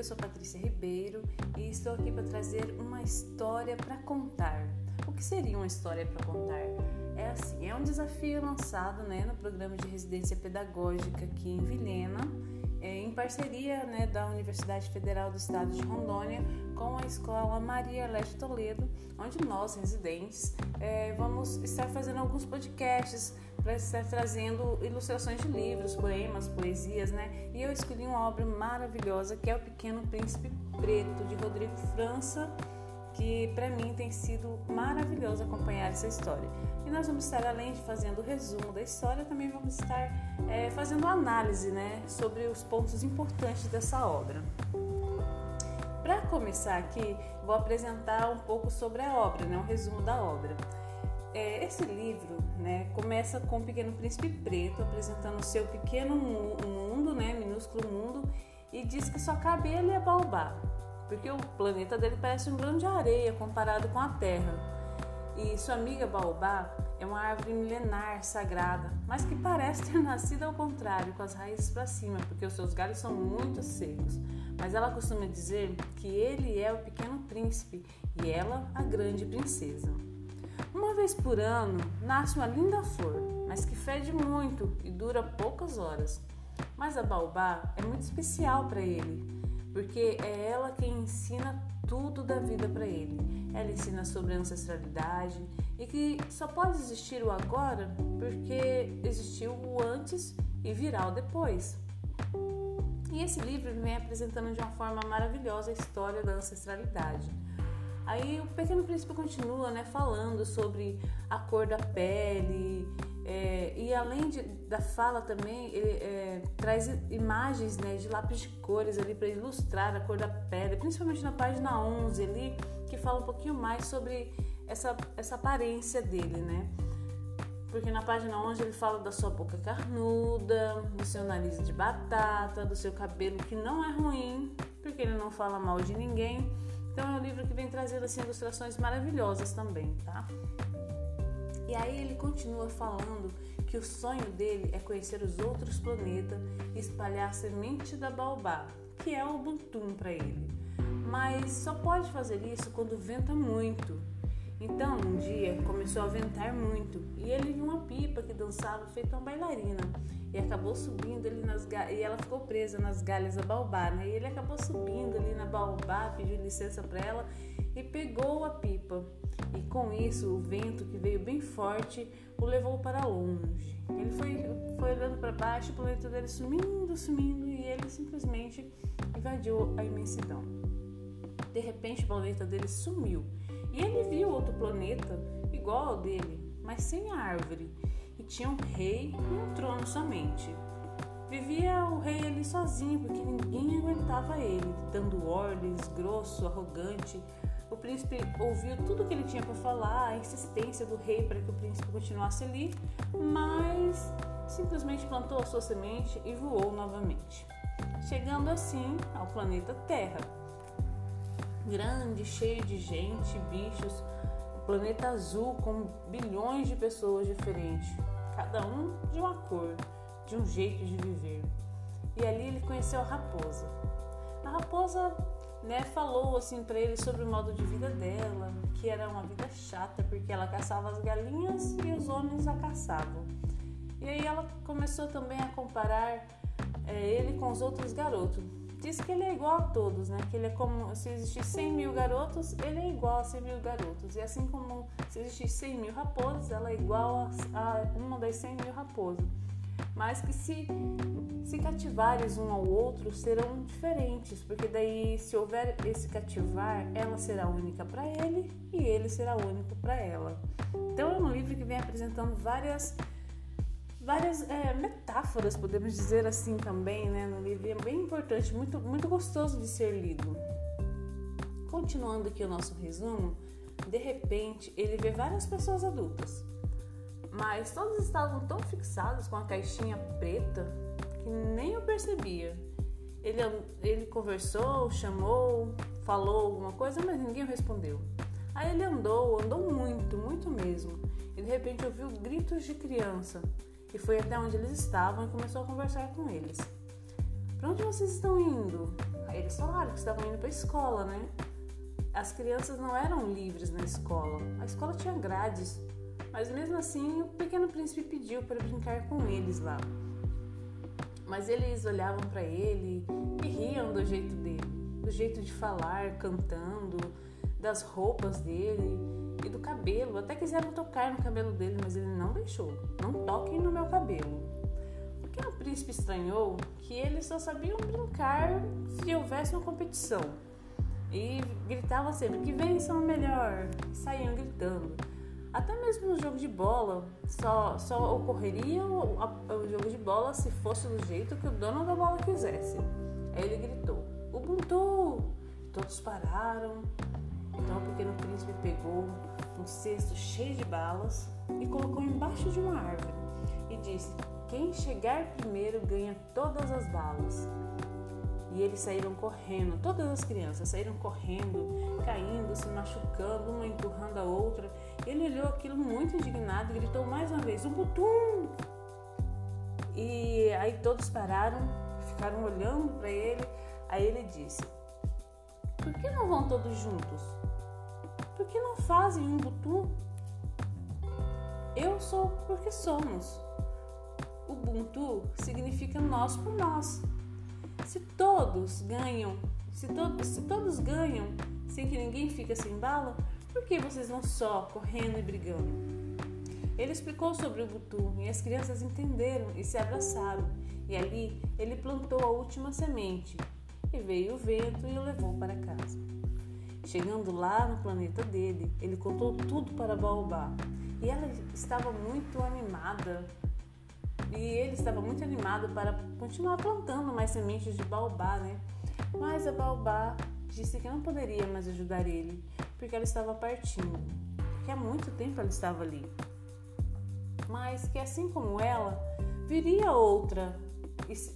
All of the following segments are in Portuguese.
Eu sou Patrícia Ribeiro e estou aqui para trazer uma história para contar. O que seria uma história para contar? É assim, é um desafio lançado né, no programa de residência pedagógica aqui em Vilhena, é, em parceria né, da Universidade Federal do Estado de Rondônia com a Escola Maria Leste Toledo, onde nós, residentes, é, vamos estar fazendo alguns podcasts para estar trazendo ilustrações de livros, poemas, poesias, né? E eu escolhi uma obra maravilhosa que é O Pequeno Príncipe Preto, de Rodrigo França, que para mim tem sido maravilhoso acompanhar essa história. E nós vamos estar, além de fazendo o resumo da história, também vamos estar é, fazendo análise né, sobre os pontos importantes dessa obra. Para começar aqui, vou apresentar um pouco sobre a obra, né, um resumo da obra. É, esse livro né, começa com o Pequeno Príncipe Preto apresentando o seu pequeno mundo, né, minúsculo mundo, e diz que só cabe ele é Baobá, porque o planeta dele parece um grão de areia comparado com a Terra. E sua amiga Baobá é uma árvore milenar, sagrada, mas que parece ter nascido ao contrário, com as raízes para cima, porque os seus galhos são muito secos. Mas ela costuma dizer que ele é o pequeno príncipe e ela a grande princesa. Uma vez por ano nasce uma linda flor, mas que fede muito e dura poucas horas. Mas a baobá é muito especial para ele, porque é ela quem ensina tudo da vida para ele. Ela ensina sobre ancestralidade e que só pode existir o agora porque existiu o antes e virá o depois. E esse livro vem apresentando de uma forma maravilhosa a história da ancestralidade. Aí o Pequeno Príncipe continua né, falando sobre a cor da pele, é, e além de, da fala também, ele é, traz imagens né, de lápis de cores ali para ilustrar a cor da pele, principalmente na página 11 ali, que fala um pouquinho mais sobre essa, essa aparência dele, né? Porque na página 11 ele fala da sua boca carnuda, do seu nariz de batata, do seu cabelo que não é ruim, porque ele não fala mal de ninguém então é um livro que vem trazendo assim, ilustrações maravilhosas também, tá? E aí ele continua falando que o sonho dele é conhecer os outros planetas e espalhar semente da baobá, que é o Ubuntu para ele. Mas só pode fazer isso quando venta muito. Então, um dia começou a ventar muito e ele viu uma pipa que dançava feita uma bailarina e acabou subindo ali nas e ela ficou presa nas galhas da baobá, né? E ele acabou subindo ali na baobá, pediu licença para ela e pegou a pipa. E com isso, o vento que veio bem forte o levou para longe. Ele foi, foi olhando para baixo, o planeta dele sumindo, sumindo e ele simplesmente invadiu a imensidão. De repente, o planeta dele sumiu e ele viu outro planeta igual ao dele, mas sem árvore tinha um rei e um trono somente. Vivia o rei ali sozinho, porque ninguém aguentava ele, dando ordens, grosso, arrogante. O príncipe ouviu tudo que ele tinha para falar, a insistência do rei para que o príncipe continuasse ali, mas simplesmente plantou a sua semente e voou novamente, chegando assim ao planeta Terra. Grande, cheio de gente, bichos, planeta azul com bilhões de pessoas diferentes cada um de uma cor, de um jeito de viver. E ali ele conheceu a raposa. A raposa né, falou assim para ele sobre o modo de vida dela, que era uma vida chata porque ela caçava as galinhas e os homens a caçavam. E aí ela começou também a comparar é, ele com os outros garotos, diz que ele é igual a todos, né? Que ele é como se existir 100 mil garotos, ele é igual a 100 mil garotos. E assim como se existir 100 mil raposas, ela é igual a, uma das 100 mil raposas. Mas que se, se cativares um ao outro serão diferentes, porque daí se houver esse cativar, ela será única para ele e ele será único para ela. Então é um livro que vem apresentando várias várias é, metáforas, podemos dizer assim também, né, no livro. é bem importante, muito, muito gostoso de ser lido. Continuando aqui o nosso resumo, de repente ele vê várias pessoas adultas, mas todos estavam tão fixados com a caixinha preta que nem o percebia. Ele, ele conversou, chamou, falou alguma coisa, mas ninguém respondeu. Aí ele andou, andou muito, muito mesmo, e de repente ouviu gritos de criança e foi até onde eles estavam e começou a conversar com eles. Para onde vocês estão indo? Aí eles falaram que estavam indo para a escola, né? As crianças não eram livres na escola. A escola tinha grades. Mas mesmo assim, o pequeno príncipe pediu para brincar com eles lá. Mas eles olhavam para ele e riam do jeito dele, do jeito de falar, cantando, das roupas dele do cabelo. Até quiseram tocar no cabelo dele, mas ele não deixou. Não toquem no meu cabelo. O pequeno príncipe estranhou que eles só sabiam brincar se houvesse uma competição. E gritavam sempre que vençam o melhor. E saíam gritando. Até mesmo no jogo de bola, só, só ocorreria o, o, jogo de bola se fosse do jeito que o dono da bola quisesse. Aí ele gritou: Ubuntu! Todos pararam. Então o pequeno príncipe pegou um cesto cheio de balas e colocou embaixo de uma árvore e disse: Quem chegar primeiro ganha todas as balas. E eles saíram correndo, todas as crianças saíram correndo, caindo, se machucando, uma empurrando a outra. Ele olhou aquilo muito indignado e gritou mais uma vez: Ubuntu! E aí todos pararam, ficaram olhando para ele. Aí ele disse: Por que não vão todos juntos? Por que não fazem um Ubuntu? Eu sou porque somos. Ubuntu significa nós por nós. Se todos ganham, se, to se todos ganham sem que ninguém fique sem bala, por que vocês vão só correndo e brigando? Ele explicou sobre o Butu e as crianças entenderam e se abraçaram. E ali ele plantou a última semente. E veio o vento e o levou para casa. Chegando lá no planeta dele, ele contou tudo para Baobá. E ela estava muito animada e ele estava muito animado para continuar plantando mais sementes de baobá, né? Mas a baobá disse que não poderia mais ajudar ele, porque ela estava partindo, que há muito tempo ela estava ali. Mas que assim como ela, viria outra,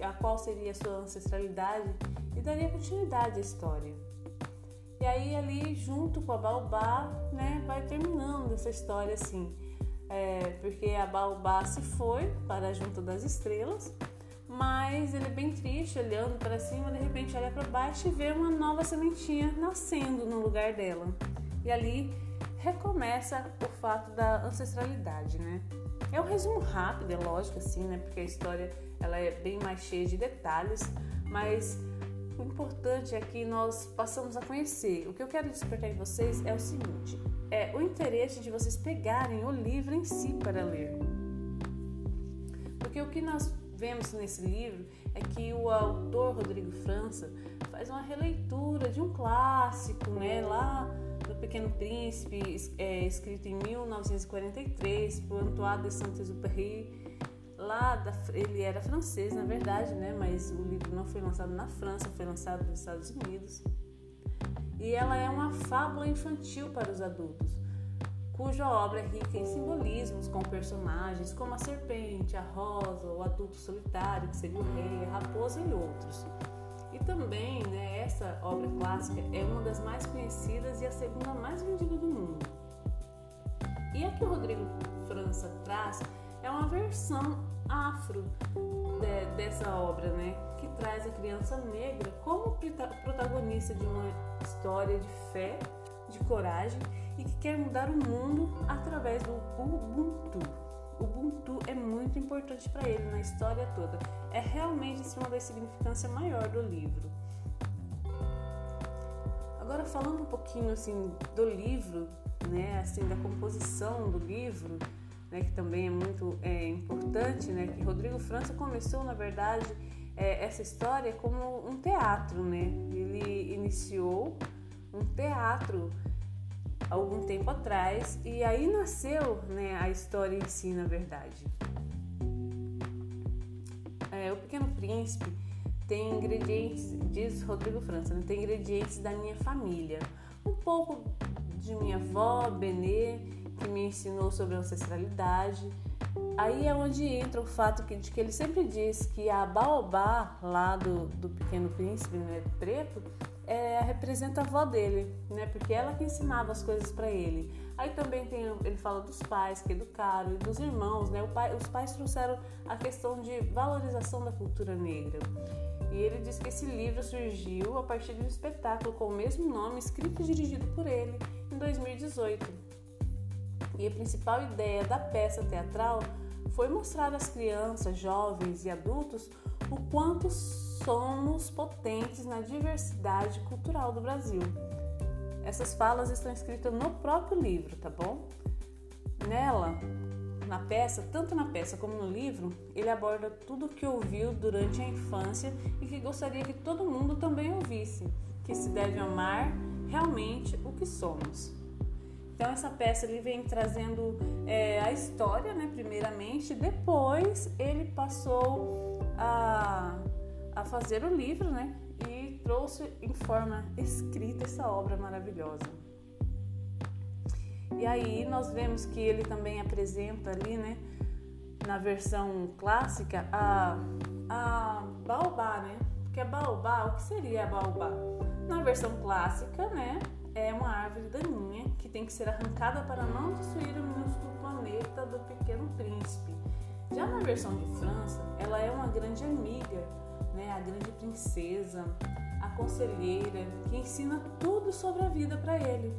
a qual seria a sua ancestralidade e daria continuidade à história. E aí ali junto com a baobá, né, vai terminando essa história assim é, porque a Baobá se foi para junto das estrelas, mas ele é bem triste, olhando para cima, de repente olha para baixo e vê uma nova sementinha nascendo no lugar dela. E ali recomeça o fato da ancestralidade, né? É um resumo rápido, é lógico assim, né? Porque a história ela é bem mais cheia de detalhes, mas o importante é que nós passamos a conhecer. O que eu quero despertar em vocês é o seguinte: é o interesse de vocês pegarem o livro em si para ler. Porque o que nós vemos nesse livro é que o autor Rodrigo França faz uma releitura de um clássico, né, lá Pequeno Príncipe, é, escrito em 1943 por Antoine de Saint-Exupéry. Lá da, ele era francês, na verdade, né, mas o livro não foi lançado na França, foi lançado nos Estados Unidos e ela é uma fábula infantil para os adultos, cuja obra é rica em simbolismos com personagens como a serpente, a rosa, o adulto solitário, que seria o rei, a raposa e outros. Também, né, essa obra clássica é uma das mais conhecidas e a segunda mais vendida do mundo. E a que o Rodrigo França traz é uma versão afro de, dessa obra, né? Que traz a criança negra como protagonista de uma história de fé, de coragem e que quer mudar o mundo através do Ubuntu. Ubuntu é muito importante para ele na história toda. É realmente uma da significância maior do livro. Agora falando um pouquinho assim do livro, né, assim da composição do livro, né, que também é muito é, importante, né, que Rodrigo França começou, na verdade, é, essa história como um teatro, né? Ele iniciou um teatro algum tempo atrás e aí nasceu, né, a história em si, na verdade. É, o Pequeno Príncipe tem ingredientes, diz Rodrigo França, né, tem ingredientes da minha família, um pouco de minha avó, Benê, que me ensinou sobre ancestralidade. Aí é onde entra o fato que, de que ele sempre diz que a baobá lá do, do Pequeno Príncipe, né, preto, é, representa a avó dele, né, porque ela que ensinava as coisas para ele. Aí também tem, ele fala dos pais que educaram e dos irmãos, né? Pai, os pais trouxeram a questão de valorização da cultura negra. E ele diz que esse livro surgiu a partir de um espetáculo com o mesmo nome, escrito e dirigido por ele em 2018. E a principal ideia da peça teatral foi mostrar às crianças, jovens e adultos o quanto somos potentes na diversidade cultural do Brasil. Essas falas estão escritas no próprio livro, tá bom? Nela, na peça, tanto na peça como no livro, ele aborda tudo o que ouviu durante a infância e que gostaria que todo mundo também ouvisse, que se deve amar realmente o que somos. Então essa peça ele vem trazendo é, a história, né, primeiramente, depois ele passou a, a fazer o livro, né, e trouxe em forma escrita essa obra maravilhosa. E aí nós vemos que ele também apresenta ali, né, na versão clássica, a, a baobá, né? Porque a baobá, o que seria a baobá? Na versão clássica, né, é uma árvore daninha que tem que ser arrancada para não destruir o minúsculo planeta do pequeno príncipe. Já na versão de França, ela é uma grande amiga, né, a grande princesa, a conselheira, que ensina tudo sobre a vida para ele.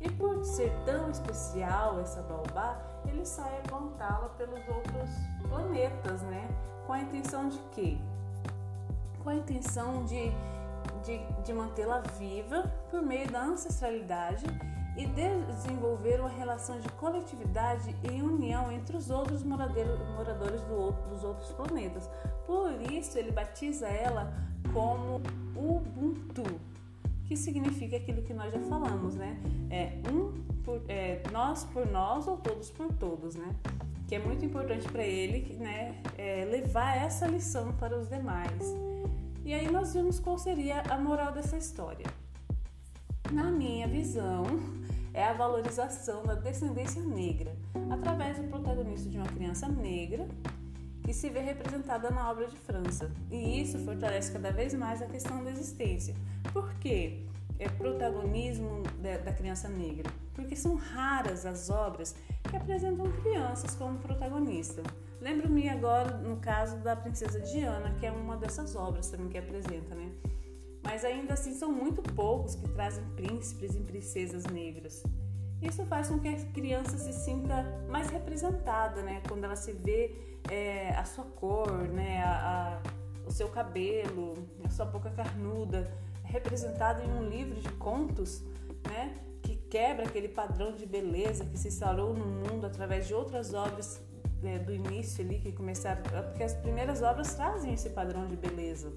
E por ser tão especial essa baobá, ele sai a plantá-la pelos outros planetas, né? Com a intenção de quê? Com a intenção de, de, de mantê-la viva por meio da ancestralidade e desenvolver uma relação de coletividade e união entre os outros moradores do, dos outros planetas. Por isso, ele batiza ela como Ubuntu, que significa aquilo que nós já falamos, né? É um por, é, nós por nós ou todos por todos, né? Que é muito importante para ele, né? É, levar essa lição para os demais. E aí nós vimos qual seria a moral dessa história. Na minha visão, é a valorização da descendência negra através do protagonista de uma criança negra que se vê representada na obra de França. E isso fortalece cada vez mais a questão da existência. Por quê? É protagonismo da criança negra, porque são raras as obras que apresentam crianças como protagonista. Lembro-me agora no caso da Princesa Diana, que é uma dessas obras também que apresenta, né? Mas ainda assim são muito poucos que trazem príncipes e princesas negras. Isso faz com que a criança se sinta mais representada, né? Quando ela se vê é, a sua cor, né? A, a, o seu cabelo, a sua boca carnuda, representado em um livro de contos, né? Que quebra aquele padrão de beleza que se instaurou no mundo através de outras obras né, do início ali que começaram, porque as primeiras obras trazem esse padrão de beleza.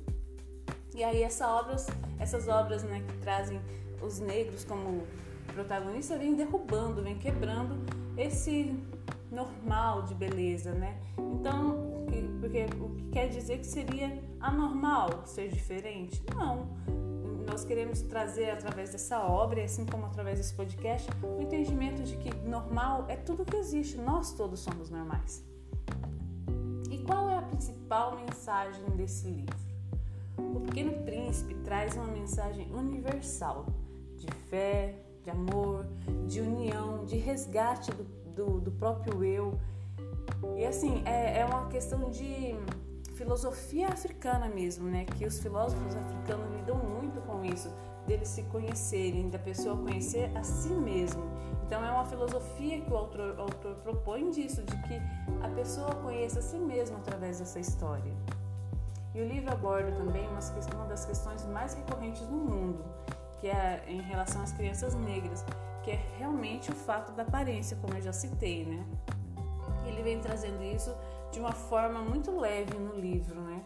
E aí essa obras, essas obras, né, que trazem os negros como protagonista vem derrubando, vem quebrando esse normal de beleza, né? Então, porque o que quer dizer que seria anormal ser diferente? Não. Nós queremos trazer através dessa obra, assim como através desse podcast, o entendimento de que normal é tudo que existe, nós todos somos normais. E qual é a principal mensagem desse livro? Pequeno Príncipe traz uma mensagem universal de fé, de amor, de união, de resgate do, do, do próprio eu. E assim, é, é uma questão de filosofia africana mesmo, né? Que os filósofos africanos lidam muito com isso, deles se conhecerem, da pessoa conhecer a si mesmo. Então é uma filosofia que o autor, o autor propõe disso, de que a pessoa conheça a si mesma através dessa história. E o livro aborda também uma, das questões mais recorrentes no mundo, que é em relação às crianças negras, que é realmente o fato da aparência, como eu já citei, né? Ele vem trazendo isso de uma forma muito leve no livro, né?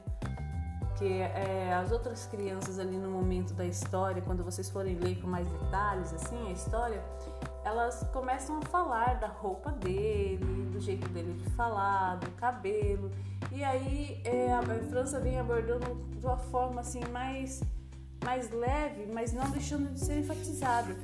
Que é, as outras crianças ali no momento da história, quando vocês forem ler com mais detalhes, assim, a história, elas começam a falar da roupa dele, do jeito dele de falar, do cabelo. E aí é, a França vem abordando de uma forma assim mais mais leve, mas não deixando de ser enfatizado.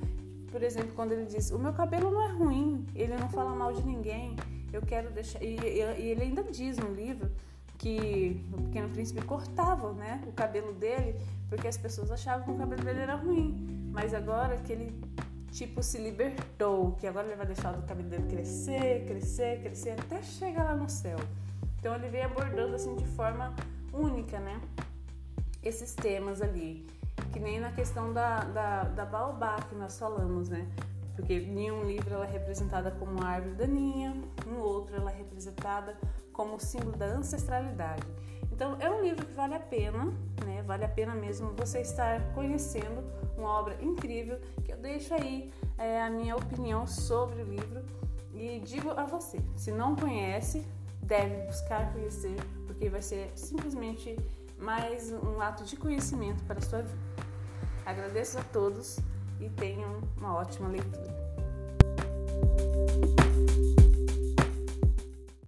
Por exemplo, quando ele diz: O meu cabelo não é ruim, ele não fala mal de ninguém, eu quero deixar. E, e ele ainda diz no livro que o Pequeno Príncipe cortava né, o cabelo dele porque as pessoas achavam que o cabelo dele era ruim. Mas agora que ele tipo se libertou, que agora ele vai deixar o cabelo dele crescer, crescer, crescer até chegar lá no céu. Então ele vem abordando assim de forma única, né? Esses temas ali, que nem na questão da, da, da baobá que nós falamos, né? Porque em um livro ela é representada como a árvore daninha, no outro ela é representada como símbolo da ancestralidade. Então é um livro que vale a pena, né? Vale a pena mesmo você estar conhecendo uma obra incrível que eu deixo aí é, a minha opinião sobre o livro e digo a você, se não conhece, deve buscar conhecer, porque vai ser simplesmente mais um ato de conhecimento para a sua vida. Agradeço a todos e tenham uma ótima leitura.